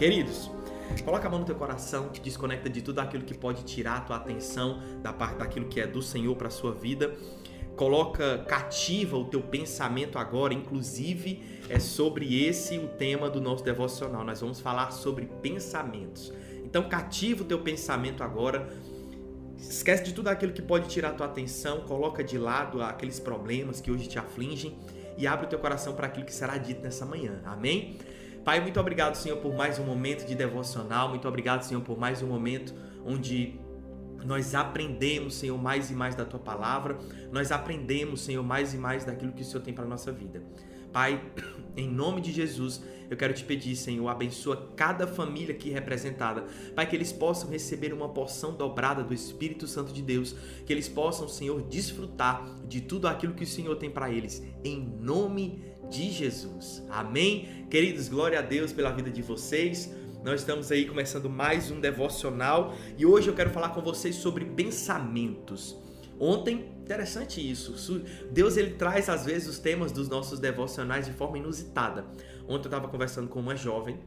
Queridos, coloca a mão no teu coração, te desconecta de tudo aquilo que pode tirar a tua atenção da parte daquilo que é do Senhor para a sua vida. Coloca cativa o teu pensamento agora, inclusive é sobre esse o tema do nosso devocional. Nós vamos falar sobre pensamentos. Então cativa o teu pensamento agora. Esquece de tudo aquilo que pode tirar a tua atenção, coloca de lado aqueles problemas que hoje te afligem e abre o teu coração para aquilo que será dito nessa manhã. Amém? Pai, muito obrigado, Senhor, por mais um momento de devocional. Muito obrigado, Senhor, por mais um momento onde nós aprendemos, Senhor, mais e mais da tua palavra. Nós aprendemos, Senhor, mais e mais daquilo que o Senhor tem para nossa vida. Pai, em nome de Jesus, eu quero te pedir, Senhor, abençoa cada família aqui representada. Pai, que eles possam receber uma porção dobrada do Espírito Santo de Deus. Que eles possam, Senhor, desfrutar de tudo aquilo que o Senhor tem para eles. Em nome de Jesus. Amém? Queridos, glória a Deus pela vida de vocês. Nós estamos aí começando mais um devocional e hoje eu quero falar com vocês sobre pensamentos. Ontem, interessante isso. Deus ele traz às vezes os temas dos nossos devocionais de forma inusitada. Ontem eu estava conversando com uma jovem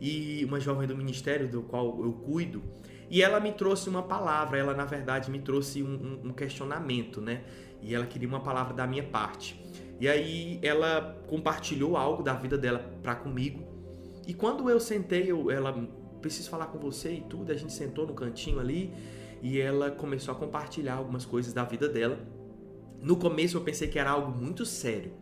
e uma jovem do ministério do qual eu cuido e ela me trouxe uma palavra. Ela na verdade me trouxe um, um, um questionamento, né? E ela queria uma palavra da minha parte. E aí ela compartilhou algo da vida dela para comigo. E quando eu sentei, eu, ela preciso falar com você e tudo, a gente sentou no cantinho ali e ela começou a compartilhar algumas coisas da vida dela. No começo eu pensei que era algo muito sério.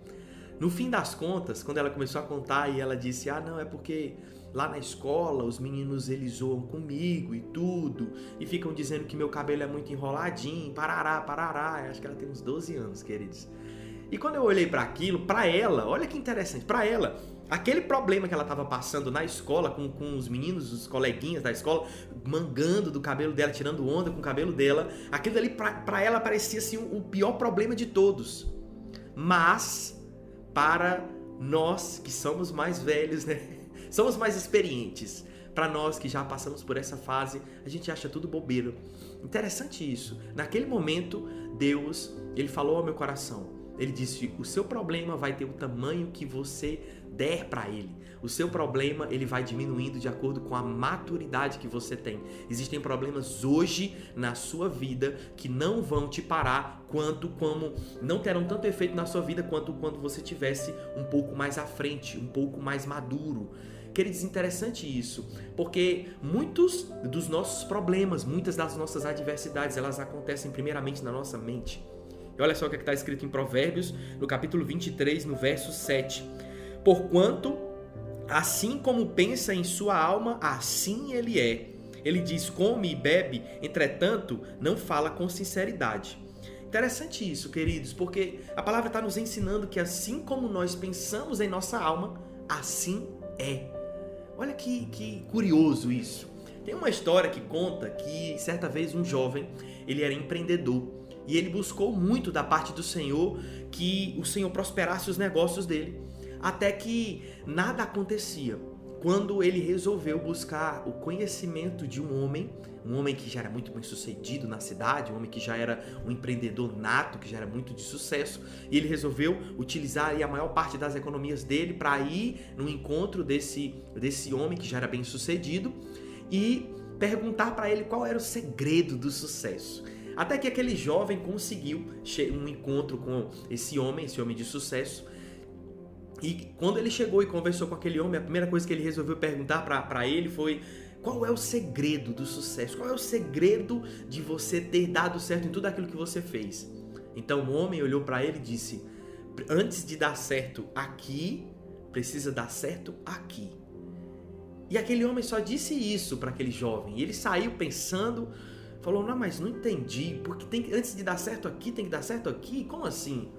No fim das contas, quando ela começou a contar e ela disse: "Ah, não, é porque lá na escola os meninos eles zoam comigo e tudo, e ficam dizendo que meu cabelo é muito enroladinho, parará, parará". Acho que ela tem uns 12 anos, queridos. E quando eu olhei para aquilo, para ela, olha que interessante, para ela, aquele problema que ela estava passando na escola com, com os meninos, os coleguinhas da escola, mangando do cabelo dela, tirando onda com o cabelo dela, aquilo ali para ela parecia assim o, pior problema de todos. Mas para nós que somos mais velhos, né? Somos mais experientes. Para nós que já passamos por essa fase, a gente acha tudo bobeiro. Interessante isso. Naquele momento, Deus, ele falou ao meu coração: ele disse: "O seu problema vai ter o tamanho que você der para ele. O seu problema ele vai diminuindo de acordo com a maturidade que você tem. Existem problemas hoje na sua vida que não vão te parar quanto como não terão tanto efeito na sua vida quanto quando você tivesse um pouco mais à frente, um pouco mais maduro. Queridos, interessante isso, porque muitos dos nossos problemas, muitas das nossas adversidades, elas acontecem primeiramente na nossa mente. E olha só o que é está escrito em Provérbios, no capítulo 23, no verso 7. Porquanto, assim como pensa em sua alma, assim ele é. Ele diz: come e bebe, entretanto, não fala com sinceridade. Interessante isso, queridos, porque a palavra está nos ensinando que assim como nós pensamos em nossa alma, assim é. Olha que, que curioso isso. Tem uma história que conta que certa vez um jovem ele era empreendedor e ele buscou muito da parte do Senhor que o Senhor prosperasse os negócios dele, até que nada acontecia. Quando ele resolveu buscar o conhecimento de um homem, um homem que já era muito bem sucedido na cidade, um homem que já era um empreendedor nato, que já era muito de sucesso, e ele resolveu utilizar a maior parte das economias dele para ir no encontro desse, desse homem que já era bem sucedido e perguntar para ele qual era o segredo do sucesso. Até que aquele jovem conseguiu um encontro com esse homem, esse homem de sucesso. E quando ele chegou e conversou com aquele homem, a primeira coisa que ele resolveu perguntar para ele foi: qual é o segredo do sucesso? Qual é o segredo de você ter dado certo em tudo aquilo que você fez? Então o homem olhou para ele e disse: Antes de dar certo aqui, precisa dar certo aqui. E aquele homem só disse isso para aquele jovem. E ele saiu pensando falou: Não, mas não entendi, porque tem, antes de dar certo aqui, tem que dar certo aqui? Como assim?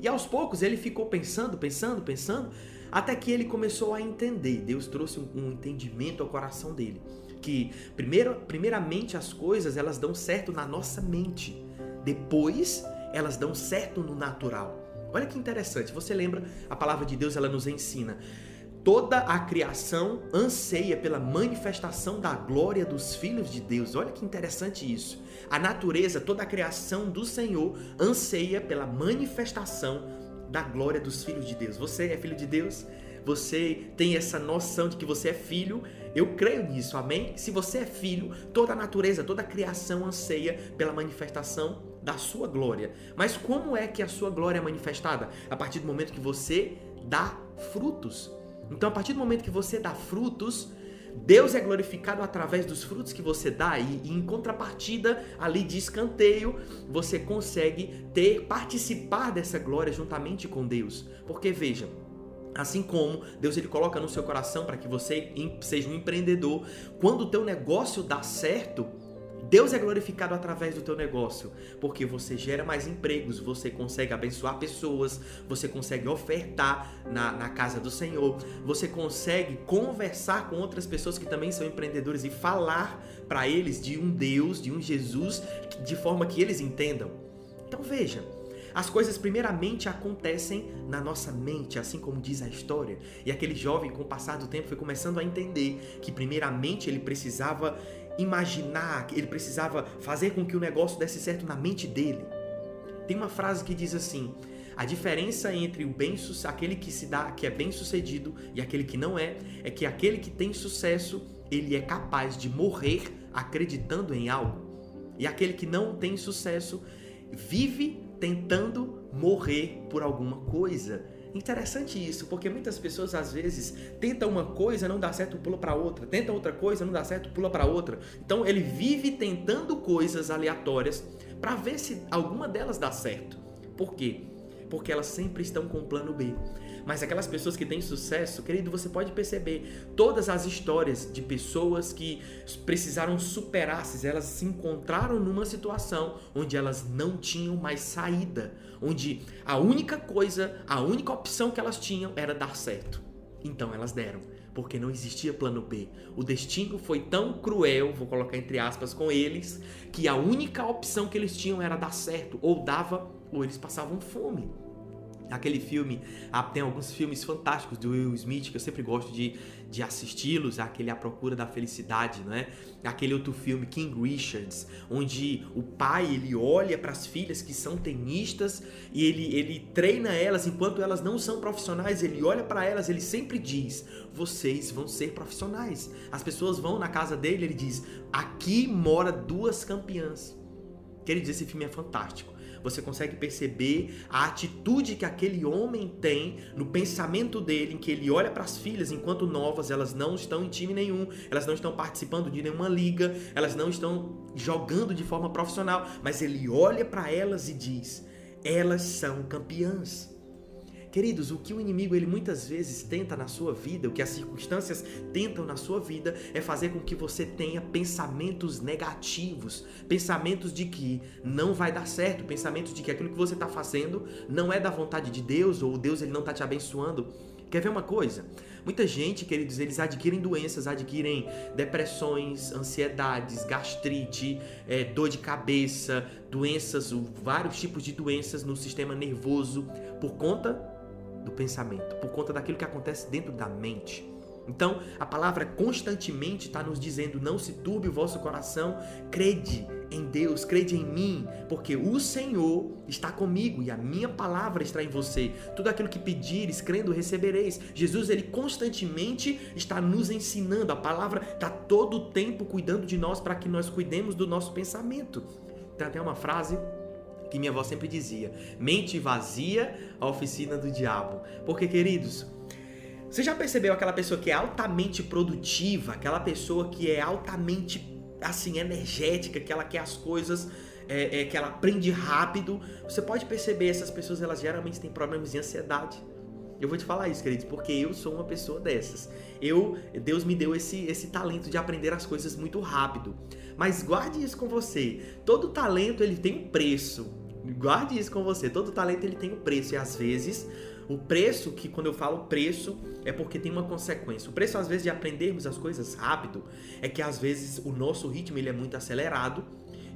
E aos poucos ele ficou pensando, pensando, pensando, até que ele começou a entender. Deus trouxe um, um entendimento ao coração dele. Que primeiro, primeiramente as coisas elas dão certo na nossa mente, depois elas dão certo no natural. Olha que interessante, você lembra a palavra de Deus, ela nos ensina Toda a criação anseia pela manifestação da glória dos filhos de Deus. Olha que interessante isso. A natureza, toda a criação do Senhor anseia pela manifestação da glória dos filhos de Deus. Você é filho de Deus? você tem essa noção de que você é filho. Eu creio nisso, amém? Se você é filho, toda a natureza, toda a criação anseia pela manifestação da sua glória. Mas como é que a sua glória é manifestada? A partir do momento que você dá frutos. Então, a partir do momento que você dá frutos, Deus é glorificado através dos frutos que você dá e, em contrapartida, ali de escanteio, você consegue ter, participar dessa glória juntamente com Deus. Porque veja, Assim como Deus ele coloca no seu coração para que você seja um empreendedor, quando o teu negócio dá certo, Deus é glorificado através do teu negócio, porque você gera mais empregos, você consegue abençoar pessoas, você consegue ofertar na, na casa do Senhor, você consegue conversar com outras pessoas que também são empreendedores e falar para eles de um Deus, de um Jesus, de forma que eles entendam. Então veja, as coisas primeiramente acontecem na nossa mente, assim como diz a história. E aquele jovem, com o passar do tempo, foi começando a entender que primeiramente ele precisava imaginar, ele precisava fazer com que o negócio desse certo na mente dele. Tem uma frase que diz assim: a diferença entre o bem aquele que se dá, que é bem sucedido e aquele que não é, é que aquele que tem sucesso, ele é capaz de morrer acreditando em algo. E aquele que não tem sucesso vive tentando morrer por alguma coisa. Interessante isso, porque muitas pessoas às vezes tentam uma coisa, não dá certo, pula para outra, tenta outra coisa, não dá certo, pula para outra. Então ele vive tentando coisas aleatórias para ver se alguma delas dá certo. Por quê? Porque elas sempre estão com o plano B. Mas aquelas pessoas que têm sucesso, querido, você pode perceber todas as histórias de pessoas que precisaram superar-se, elas se encontraram numa situação onde elas não tinham mais saída, onde a única coisa, a única opção que elas tinham era dar certo. Então elas deram, porque não existia plano B. O destino foi tão cruel, vou colocar entre aspas, com eles, que a única opção que eles tinham era dar certo, ou dava, ou eles passavam fome. Aquele filme, tem alguns filmes fantásticos do Will Smith que eu sempre gosto de, de assisti-los, aquele A Procura da Felicidade, né? Aquele outro filme, King Richards, onde o pai ele olha para as filhas que são tenistas e ele, ele treina elas enquanto elas não são profissionais, ele olha para elas, ele sempre diz: vocês vão ser profissionais. As pessoas vão na casa dele, ele diz: aqui mora duas campeãs. Queridos, esse filme é fantástico você consegue perceber a atitude que aquele homem tem no pensamento dele, em que ele olha para as filhas enquanto novas, elas não estão em time nenhum, elas não estão participando de nenhuma liga, elas não estão jogando de forma profissional, mas ele olha para elas e diz: elas são campeãs. Queridos, o que o inimigo ele muitas vezes tenta na sua vida, o que as circunstâncias tentam na sua vida, é fazer com que você tenha pensamentos negativos, pensamentos de que não vai dar certo, pensamentos de que aquilo que você está fazendo não é da vontade de Deus ou Deus ele não está te abençoando. Quer ver uma coisa? Muita gente, queridos, eles adquirem doenças, adquirem depressões, ansiedades, gastrite, é, dor de cabeça, doenças, vários tipos de doenças no sistema nervoso por conta do pensamento, por conta daquilo que acontece dentro da mente. Então, a palavra constantemente está nos dizendo: não se turbe o vosso coração, crede em Deus, crede em mim, porque o Senhor está comigo e a minha palavra está em você. Tudo aquilo que pedires, crendo, recebereis. Jesus, ele constantemente está nos ensinando, a palavra está todo o tempo cuidando de nós para que nós cuidemos do nosso pensamento. Tem até uma frase que minha avó sempre dizia: mente vazia, a oficina do diabo. Porque, queridos, você já percebeu aquela pessoa que é altamente produtiva, aquela pessoa que é altamente assim energética, que ela quer as coisas, é, é, que ela aprende rápido? Você pode perceber essas pessoas, elas geralmente têm problemas de ansiedade. Eu vou te falar isso, queridos, porque eu sou uma pessoa dessas. Eu, Deus me deu esse, esse talento de aprender as coisas muito rápido. Mas guarde isso com você. Todo talento ele tem um preço. Guarde isso com você. Todo talento ele tem um preço e às vezes o preço, que quando eu falo preço, é porque tem uma consequência. O preço, às vezes, de aprendermos as coisas rápido é que, às vezes, o nosso ritmo ele é muito acelerado.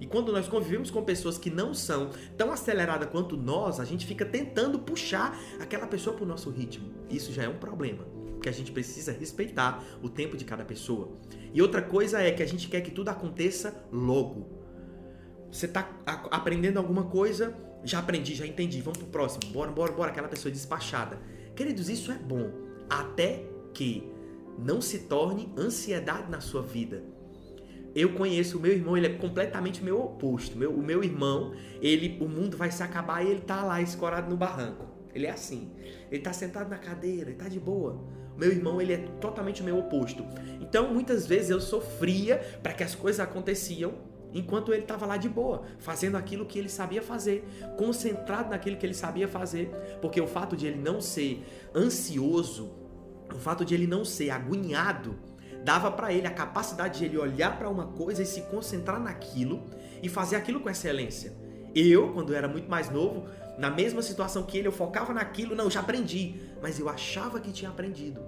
E quando nós convivemos com pessoas que não são tão aceleradas quanto nós, a gente fica tentando puxar aquela pessoa para o nosso ritmo. Isso já é um problema, porque a gente precisa respeitar o tempo de cada pessoa. E outra coisa é que a gente quer que tudo aconteça logo. Você está aprendendo alguma coisa, já aprendi, já entendi, vamos pro próximo, bora, bora, bora, aquela pessoa despachada. Queridos, isso é bom. até que não se torne ansiedade na sua vida. Eu conheço o meu irmão, ele é completamente meu oposto. Meu, o meu irmão, ele, o mundo vai se acabar e ele tá lá escorado no barranco. Ele é assim. Ele tá sentado na cadeira, ele tá de boa. Meu irmão, ele é totalmente o meu oposto. Então, muitas vezes eu sofria para que as coisas aconteciam enquanto ele estava lá de boa, fazendo aquilo que ele sabia fazer, concentrado naquilo que ele sabia fazer, porque o fato de ele não ser ansioso, o fato de ele não ser agoniado, dava para ele a capacidade de ele olhar para uma coisa e se concentrar naquilo e fazer aquilo com excelência. Eu, quando era muito mais novo, na mesma situação que ele, eu focava naquilo, não, já aprendi, mas eu achava que tinha aprendido.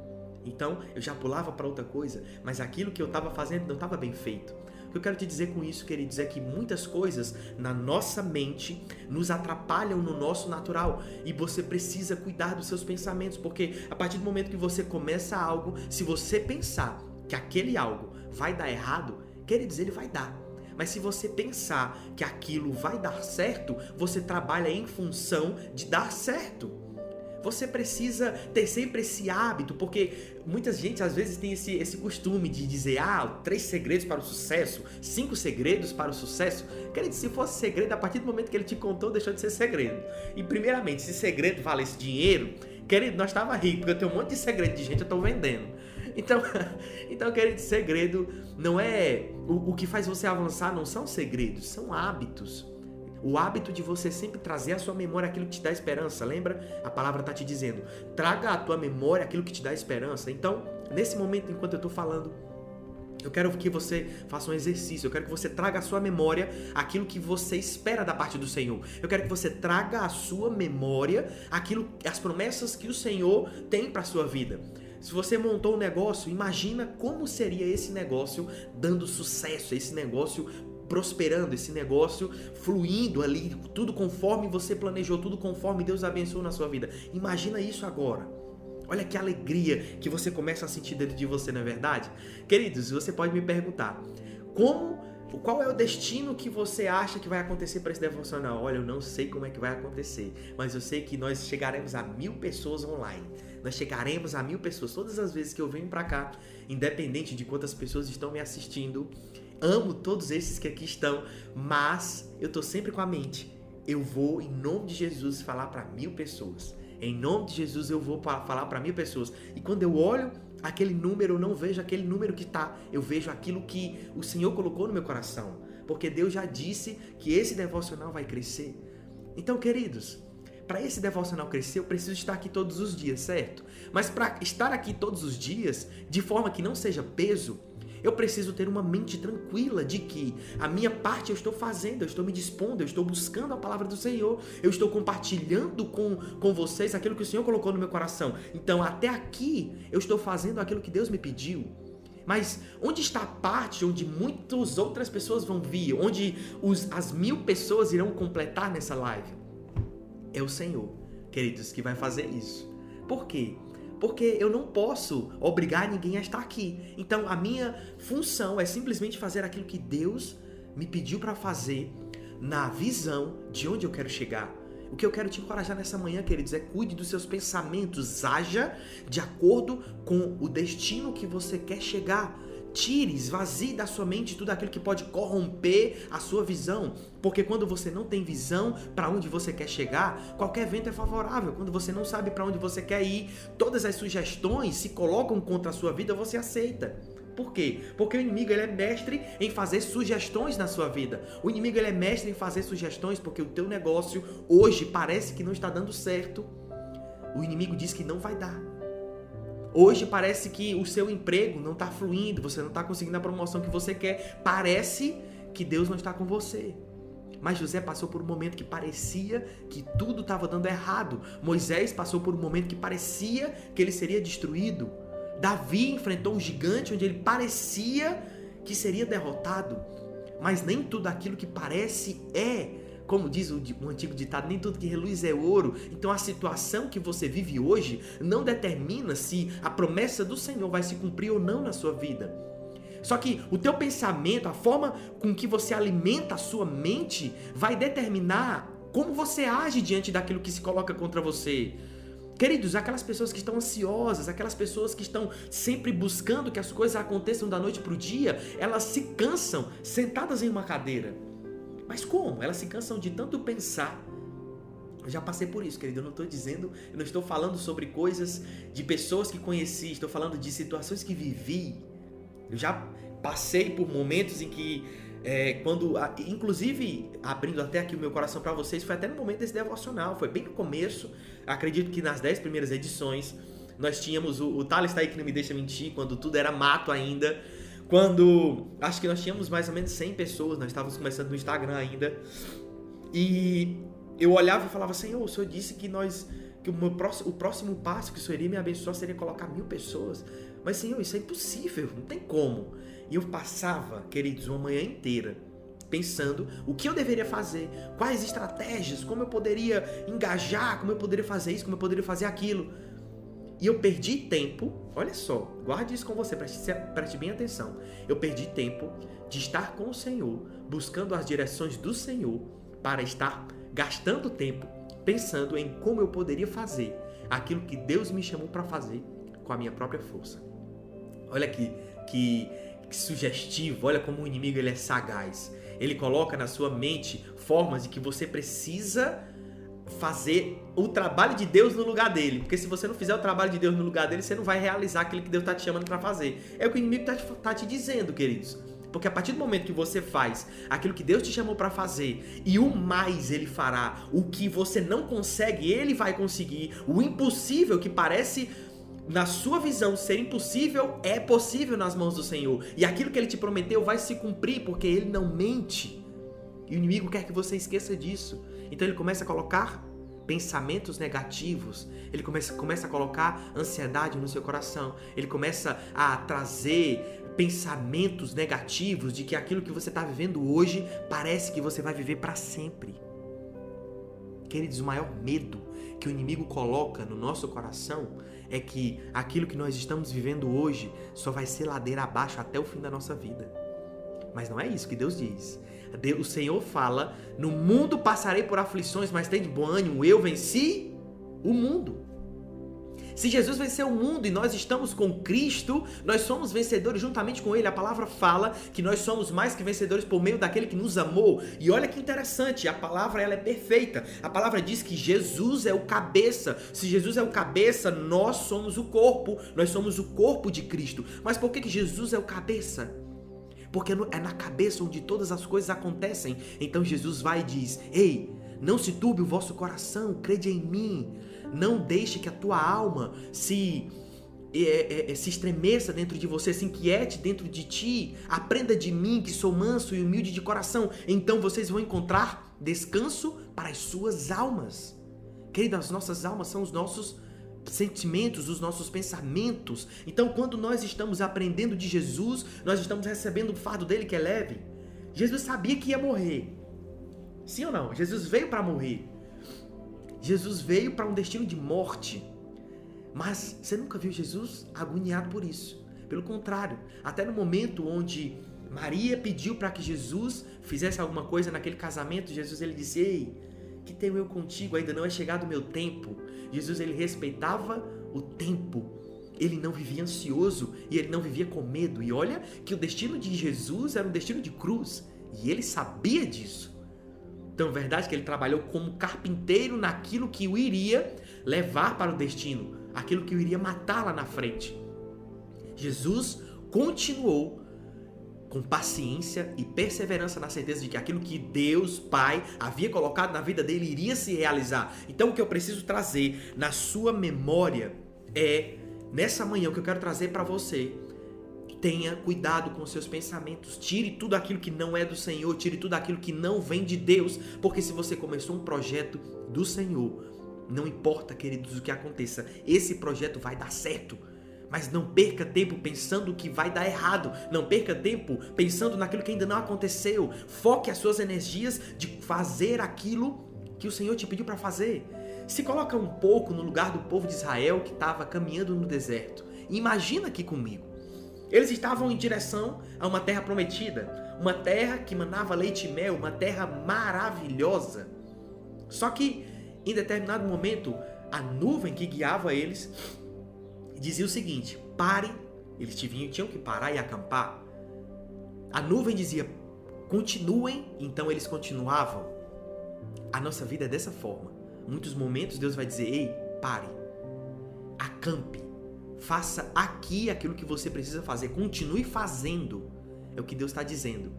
Então, eu já pulava para outra coisa, mas aquilo que eu estava fazendo não estava bem feito. O que eu quero te dizer com isso, queridos, é que muitas coisas na nossa mente nos atrapalham no nosso natural e você precisa cuidar dos seus pensamentos, porque a partir do momento que você começa algo, se você pensar que aquele algo vai dar errado, queridos, ele vai dar. Mas se você pensar que aquilo vai dar certo, você trabalha em função de dar certo. Você precisa ter sempre esse hábito, porque muita gente às vezes tem esse, esse costume de dizer: ah, três segredos para o sucesso, cinco segredos para o sucesso. Querido, se fosse segredo, a partir do momento que ele te contou, deixou de ser segredo. E, primeiramente, se segredo valesse dinheiro, querido, nós estava rico, porque eu tenho um monte de segredo de gente, eu estou vendendo. Então, então, querido, segredo não é. O, o que faz você avançar não são segredos, são hábitos. O hábito de você sempre trazer à sua memória aquilo que te dá esperança. Lembra? A palavra está te dizendo: traga à tua memória aquilo que te dá esperança. Então, nesse momento, enquanto eu estou falando, eu quero que você faça um exercício. Eu quero que você traga à sua memória aquilo que você espera da parte do Senhor. Eu quero que você traga à sua memória aquilo, as promessas que o Senhor tem para sua vida. Se você montou um negócio, imagina como seria esse negócio dando sucesso, esse negócio prosperando, esse negócio fluindo ali, tudo conforme você planejou, tudo conforme Deus abençoou na sua vida. Imagina isso agora. Olha que alegria que você começa a sentir dentro de você, não é verdade? Queridos, você pode me perguntar, como qual é o destino que você acha que vai acontecer para esse devocional? Olha, eu não sei como é que vai acontecer, mas eu sei que nós chegaremos a mil pessoas online. Nós chegaremos a mil pessoas todas as vezes que eu venho para cá, independente de quantas pessoas estão me assistindo amo todos esses que aqui estão, mas eu tô sempre com a mente. Eu vou, em nome de Jesus, falar para mil pessoas. Em nome de Jesus, eu vou falar para mil pessoas. E quando eu olho aquele número, eu não vejo aquele número que tá. Eu vejo aquilo que o Senhor colocou no meu coração. Porque Deus já disse que esse devocional vai crescer. Então, queridos, para esse devocional crescer, eu preciso estar aqui todos os dias, certo? Mas para estar aqui todos os dias, de forma que não seja peso, eu preciso ter uma mente tranquila de que a minha parte eu estou fazendo, eu estou me dispondo, eu estou buscando a palavra do Senhor, eu estou compartilhando com, com vocês aquilo que o Senhor colocou no meu coração. Então, até aqui, eu estou fazendo aquilo que Deus me pediu. Mas onde está a parte onde muitas outras pessoas vão vir, onde os, as mil pessoas irão completar nessa live? É o Senhor, queridos, que vai fazer isso. Por quê? porque eu não posso obrigar ninguém a estar aqui. Então a minha função é simplesmente fazer aquilo que Deus me pediu para fazer na visão de onde eu quero chegar. O que eu quero te encorajar nessa manhã, queridos, é cuide dos seus pensamentos, haja de acordo com o destino que você quer chegar. Tire, esvazie da sua mente tudo aquilo que pode corromper a sua visão. Porque quando você não tem visão para onde você quer chegar, qualquer vento é favorável. Quando você não sabe para onde você quer ir, todas as sugestões se colocam contra a sua vida, você aceita. Por quê? Porque o inimigo ele é mestre em fazer sugestões na sua vida. O inimigo ele é mestre em fazer sugestões porque o teu negócio hoje parece que não está dando certo. O inimigo diz que não vai dar. Hoje parece que o seu emprego não está fluindo, você não está conseguindo a promoção que você quer. Parece que Deus não está com você. Mas José passou por um momento que parecia que tudo estava dando errado. Moisés passou por um momento que parecia que ele seria destruído. Davi enfrentou um gigante onde ele parecia que seria derrotado. Mas nem tudo aquilo que parece é como diz o, o antigo ditado, nem tudo que reluz é ouro. Então a situação que você vive hoje não determina se a promessa do Senhor vai se cumprir ou não na sua vida. Só que o teu pensamento, a forma com que você alimenta a sua mente, vai determinar como você age diante daquilo que se coloca contra você. Queridos, aquelas pessoas que estão ansiosas, aquelas pessoas que estão sempre buscando que as coisas aconteçam da noite para o dia, elas se cansam sentadas em uma cadeira. Mas como? Elas se cansam de tanto pensar. Eu já passei por isso, querido. Eu não estou dizendo, eu não estou falando sobre coisas de pessoas que conheci, estou falando de situações que vivi. Eu já passei por momentos em que é, quando, inclusive, abrindo até aqui o meu coração para vocês, foi até no momento desse devocional, foi bem no começo, acredito que nas 10 primeiras edições, nós tínhamos, o, o Thales tá aí que não me deixa mentir, quando tudo era mato ainda, quando, acho que nós tínhamos mais ou menos 100 pessoas, nós estávamos começando no Instagram ainda, e eu olhava e falava, Senhor, o Senhor disse que nós, que o, próximo, o próximo passo que o Senhor iria me abençoar seria colocar mil pessoas, mas Senhor, isso é impossível, não tem como. E eu passava, queridos, uma manhã inteira pensando o que eu deveria fazer, quais estratégias, como eu poderia engajar, como eu poderia fazer isso, como eu poderia fazer aquilo. E eu perdi tempo, olha só, guarde isso com você, preste, preste bem atenção. Eu perdi tempo de estar com o Senhor, buscando as direções do Senhor, para estar gastando tempo pensando em como eu poderia fazer aquilo que Deus me chamou para fazer com a minha própria força. Olha aqui, que que sugestivo, olha como o inimigo ele é sagaz. Ele coloca na sua mente formas de que você precisa fazer o trabalho de Deus no lugar dele. Porque se você não fizer o trabalho de Deus no lugar dele, você não vai realizar aquilo que Deus está te chamando para fazer. É o que o inimigo está te, tá te dizendo, queridos. Porque a partir do momento que você faz aquilo que Deus te chamou para fazer e o mais ele fará, o que você não consegue, ele vai conseguir, o impossível que parece na sua visão, ser impossível é possível nas mãos do Senhor. E aquilo que ele te prometeu vai se cumprir, porque ele não mente. E o inimigo quer que você esqueça disso. Então ele começa a colocar pensamentos negativos, ele começa, começa a colocar ansiedade no seu coração, ele começa a trazer pensamentos negativos de que aquilo que você está vivendo hoje parece que você vai viver para sempre. Queridos, o maior medo que o inimigo coloca no nosso coração é que aquilo que nós estamos vivendo hoje só vai ser ladeira abaixo até o fim da nossa vida. Mas não é isso que Deus diz. O Senhor fala: No mundo passarei por aflições, mas tem de bom ânimo, eu venci o mundo. Se Jesus venceu o mundo e nós estamos com Cristo, nós somos vencedores juntamente com Ele. A palavra fala que nós somos mais que vencedores por meio daquele que nos amou. E olha que interessante, a palavra ela é perfeita. A palavra diz que Jesus é o cabeça. Se Jesus é o cabeça, nós somos o corpo. Nós somos o corpo de Cristo. Mas por que, que Jesus é o cabeça? Porque é na cabeça onde todas as coisas acontecem. Então Jesus vai e diz: Ei, não se turbe o vosso coração, crede em mim. Não deixe que a tua alma se é, é, é, se estremeça dentro de você, se inquiete dentro de ti. Aprenda de mim, que sou manso e humilde de coração. Então vocês vão encontrar descanso para as suas almas. Querido, as nossas almas são os nossos sentimentos, os nossos pensamentos. Então, quando nós estamos aprendendo de Jesus, nós estamos recebendo o fardo dele que é leve. Jesus sabia que ia morrer. Sim ou não? Jesus veio para morrer. Jesus veio para um destino de morte. Mas você nunca viu Jesus agoniado por isso. Pelo contrário, até no momento onde Maria pediu para que Jesus fizesse alguma coisa naquele casamento, Jesus ele disse: "Ei, que tenho eu contigo? Ainda não é chegado o meu tempo." Jesus ele respeitava o tempo. Ele não vivia ansioso e ele não vivia com medo. E olha que o destino de Jesus era um destino de cruz, e ele sabia disso. Então, é verdade que ele trabalhou como carpinteiro naquilo que o iria levar para o destino, aquilo que o iria matar lá na frente. Jesus continuou com paciência e perseverança na certeza de que aquilo que Deus, Pai, havia colocado na vida dele iria se realizar. Então, o que eu preciso trazer na sua memória é, nessa manhã, o que eu quero trazer para você Tenha cuidado com seus pensamentos. Tire tudo aquilo que não é do Senhor, tire tudo aquilo que não vem de Deus, porque se você começou um projeto do Senhor, não importa, queridos, o que aconteça, esse projeto vai dar certo. Mas não perca tempo pensando que vai dar errado. Não perca tempo pensando naquilo que ainda não aconteceu. Foque as suas energias de fazer aquilo que o Senhor te pediu para fazer. Se coloca um pouco no lugar do povo de Israel que estava caminhando no deserto. Imagina aqui comigo. Eles estavam em direção a uma terra prometida, uma terra que manava leite e mel, uma terra maravilhosa. Só que em determinado momento a nuvem que guiava eles dizia o seguinte: pare. Eles tinham, que parar e acampar. A nuvem dizia: continuem, então eles continuavam. A nossa vida é dessa forma. Muitos momentos Deus vai dizer: ei, pare, acampe, faça aqui aquilo que você precisa fazer, continue fazendo. É o que Deus está dizendo.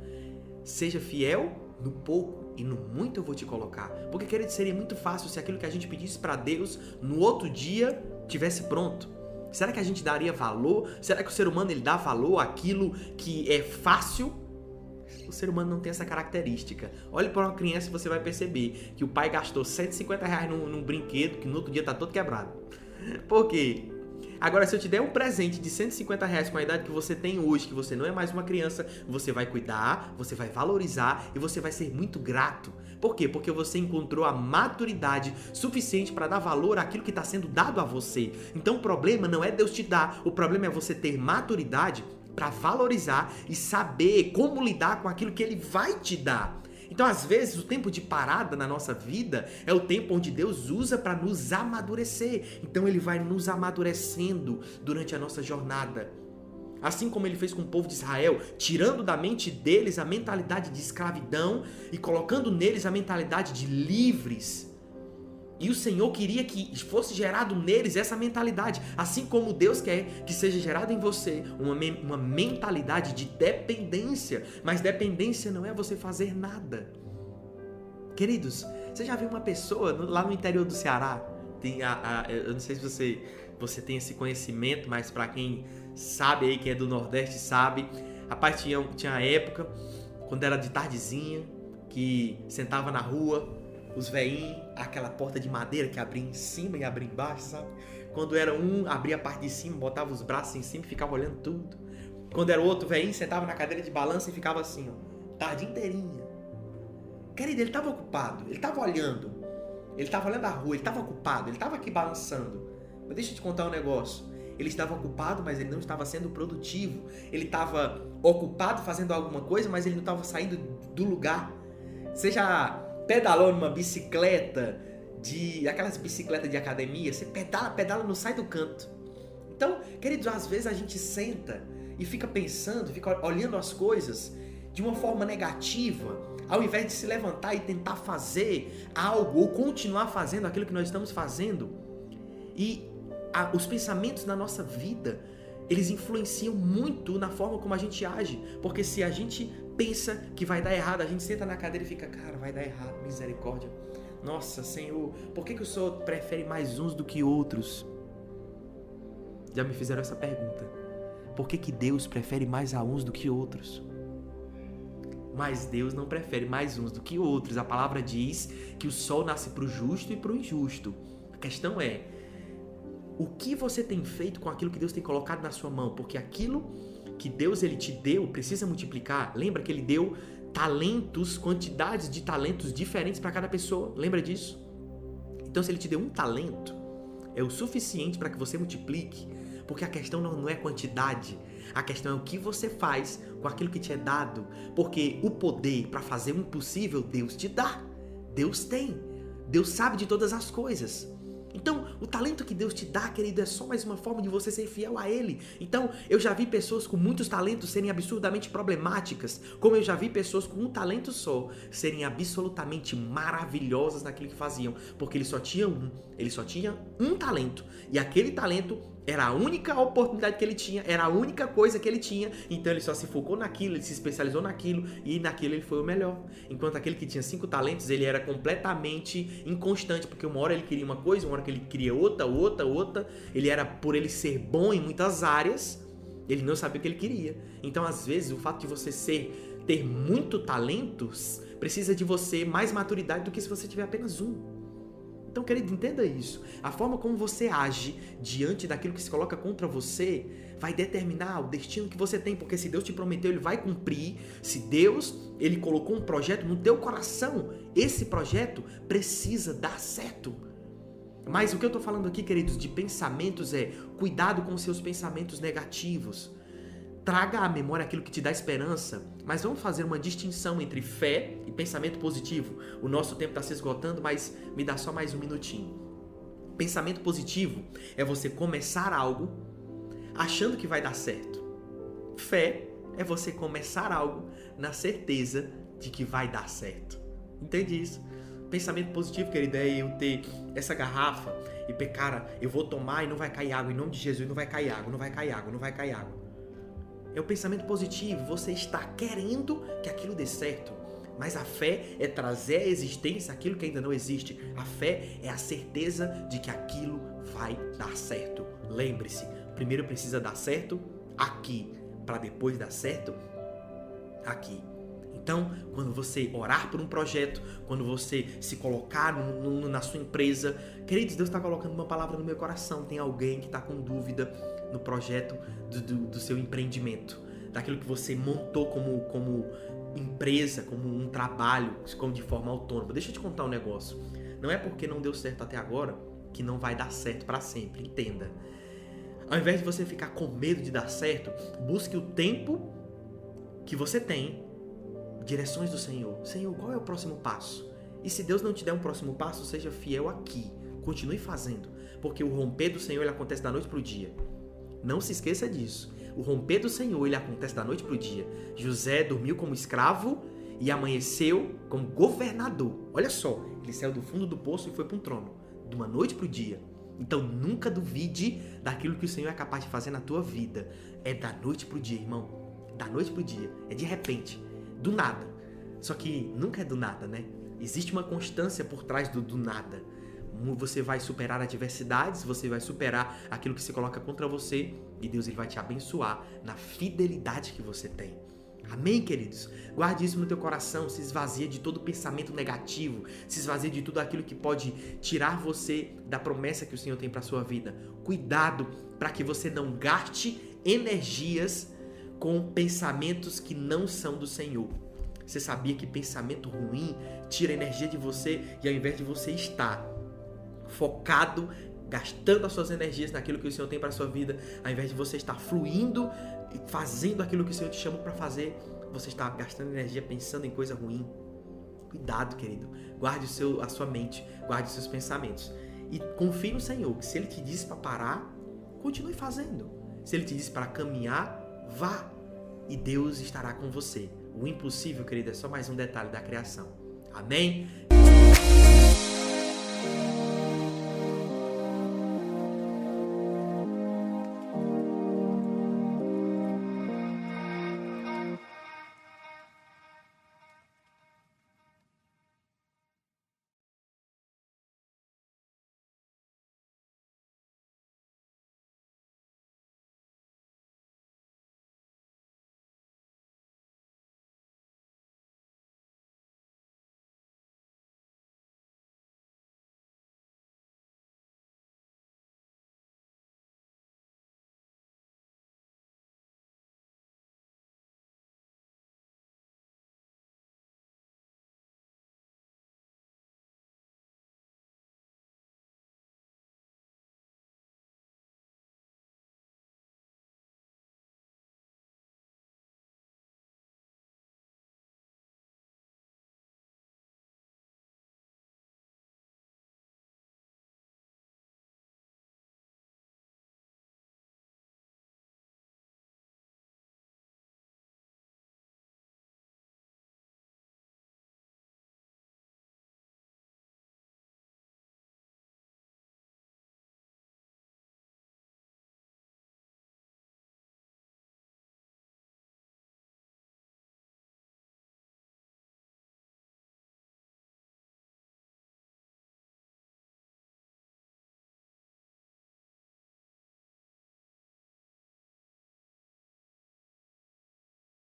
Seja fiel no pouco e no muito eu vou te colocar. Porque, querido, seria muito fácil se aquilo que a gente pedisse para Deus no outro dia tivesse pronto. Será que a gente daria valor? Será que o ser humano ele dá valor àquilo que é fácil? O ser humano não tem essa característica. Olhe para uma criança e você vai perceber que o pai gastou 150 reais num, num brinquedo que no outro dia está todo quebrado. Por quê? Agora, se eu te der um presente de 150 reais com a idade que você tem hoje, que você não é mais uma criança, você vai cuidar, você vai valorizar e você vai ser muito grato. Por quê? Porque você encontrou a maturidade suficiente para dar valor àquilo que está sendo dado a você. Então o problema não é Deus te dar, o problema é você ter maturidade para valorizar e saber como lidar com aquilo que ele vai te dar. Então, às vezes, o tempo de parada na nossa vida é o tempo onde Deus usa para nos amadurecer. Então, Ele vai nos amadurecendo durante a nossa jornada. Assim como ele fez com o povo de Israel, tirando da mente deles a mentalidade de escravidão e colocando neles a mentalidade de livres. E o Senhor queria que fosse gerado neles essa mentalidade, assim como Deus quer que seja gerado em você uma, uma mentalidade de dependência. Mas dependência não é você fazer nada. Queridos, você já viu uma pessoa lá no interior do Ceará? Tem a, a, eu não sei se você, você tem esse conhecimento, mas para quem sabe aí, quem é do Nordeste sabe, rapaz, tinha, tinha época, quando era de tardezinha, que sentava na rua, os veinhos, aquela porta de madeira que abria em cima e abria embaixo, sabe? Quando era um, abria a parte de cima, botava os braços em cima e ficava olhando tudo. Quando era outro veinho, sentava na cadeira de balanço e ficava assim, ó, tarde inteirinha. Querido, ele estava ocupado, ele estava olhando. Ele estava olhando a rua, ele estava ocupado, ele estava aqui balançando. Mas deixa eu te contar um negócio. Ele estava ocupado, mas ele não estava sendo produtivo. Ele estava ocupado fazendo alguma coisa, mas ele não estava saindo do lugar. Seja pedalou numa bicicleta de aquelas bicicletas de academia, você pedala, pedala, não sai do canto. Então, queridos, às vezes a gente senta e fica pensando, fica olhando as coisas de uma forma negativa, ao invés de se levantar e tentar fazer algo ou continuar fazendo aquilo que nós estamos fazendo. E a, os pensamentos na nossa vida, eles influenciam muito na forma como a gente age, porque se a gente pensa que vai dar errado, a gente senta na cadeira e fica, cara, vai dar errado, misericórdia. Nossa, Senhor, por que, que o Senhor prefere mais uns do que outros? Já me fizeram essa pergunta. Por que, que Deus prefere mais a uns do que outros? Mas Deus não prefere mais uns do que outros. A palavra diz que o sol nasce para o justo e para o injusto. A questão é: o que você tem feito com aquilo que Deus tem colocado na sua mão? Porque aquilo que Deus ele te deu precisa multiplicar. Lembra que ele deu talentos, quantidades de talentos diferentes para cada pessoa. Lembra disso? Então, se ele te deu um talento, é o suficiente para que você multiplique. Porque a questão não, é quantidade, a questão é o que você faz com aquilo que te é dado. Porque o poder para fazer o impossível, Deus te dá. Deus tem. Deus sabe de todas as coisas. Então, o talento que Deus te dá, querido, é só mais uma forma de você ser fiel a Ele. Então, eu já vi pessoas com muitos talentos serem absurdamente problemáticas, como eu já vi pessoas com um talento só serem absolutamente maravilhosas naquilo que faziam, porque ele só tinha um, ele só tinha um talento, e aquele talento era a única oportunidade que ele tinha, era a única coisa que ele tinha, então ele só se focou naquilo, ele se especializou naquilo e naquilo ele foi o melhor. Enquanto aquele que tinha cinco talentos, ele era completamente inconstante, porque uma hora ele queria uma coisa, uma hora que ele queria outra, outra, outra. Ele era, por ele ser bom em muitas áreas, ele não sabia o que ele queria. Então, às vezes, o fato de você ser ter muito talentos precisa de você mais maturidade do que se você tiver apenas um. Então, querido, entenda isso. A forma como você age diante daquilo que se coloca contra você vai determinar o destino que você tem, porque se Deus te prometeu, ele vai cumprir. Se Deus, ele colocou um projeto no teu coração, esse projeto precisa dar certo. Mas o que eu estou falando aqui, queridos, de pensamentos é cuidado com seus pensamentos negativos. Traga à memória aquilo que te dá esperança, mas vamos fazer uma distinção entre fé e pensamento positivo. O nosso tempo está se esgotando, mas me dá só mais um minutinho. Pensamento positivo é você começar algo achando que vai dar certo. Fé é você começar algo na certeza de que vai dar certo. Entende isso? Pensamento positivo, querida, é eu ter essa garrafa e, cara, eu vou tomar e não vai cair água. Em nome de Jesus, não vai cair água, não vai cair água, não vai cair água. É o pensamento positivo. Você está querendo que aquilo dê certo. Mas a fé é trazer à existência aquilo que ainda não existe. A fé é a certeza de que aquilo vai dar certo. Lembre-se, primeiro precisa dar certo aqui, para depois dar certo aqui. Então, quando você orar por um projeto, quando você se colocar no, no, na sua empresa, queridos, Deus está colocando uma palavra no meu coração. Tem alguém que está com dúvida no projeto do, do, do, seu empreendimento, daquilo que você montou como, como empresa, como um trabalho, como de forma autônoma. Deixa eu te contar um negócio. Não é porque não deu certo até agora que não vai dar certo para sempre. Entenda. Ao invés de você ficar com medo de dar certo, busque o tempo que você tem direções do Senhor. Senhor, qual é o próximo passo? E se Deus não te der um próximo passo, seja fiel aqui. Continue fazendo. Porque o romper do Senhor ele acontece da noite para o dia. Não se esqueça disso. O romper do Senhor ele acontece da noite para o dia. José dormiu como escravo e amanheceu como governador. Olha só, ele saiu do fundo do poço e foi para um trono. De uma noite para o dia. Então nunca duvide daquilo que o Senhor é capaz de fazer na tua vida. É da noite para o dia, irmão. Da noite para o dia. É de repente do nada. Só que nunca é do nada, né? Existe uma constância por trás do do nada. Você vai superar adversidades, você vai superar aquilo que se coloca contra você e Deus ele vai te abençoar na fidelidade que você tem. Amém, queridos? Guarde isso no teu coração, se esvazia de todo pensamento negativo, se esvazia de tudo aquilo que pode tirar você da promessa que o Senhor tem para sua vida. Cuidado para que você não gaste energias com pensamentos que não são do Senhor. Você sabia que pensamento ruim tira energia de você e ao invés de você estar focado, gastando as suas energias naquilo que o Senhor tem para sua vida, ao invés de você estar fluindo e fazendo aquilo que o Senhor te chamou para fazer, você está gastando energia pensando em coisa ruim. Cuidado, querido. Guarde o seu, a sua mente, guarde os seus pensamentos. E confie no Senhor, que se Ele te disse para parar, continue fazendo. Se Ele te disse para caminhar, vá e Deus estará com você. O impossível, querido, é só mais um detalhe da criação. Amém?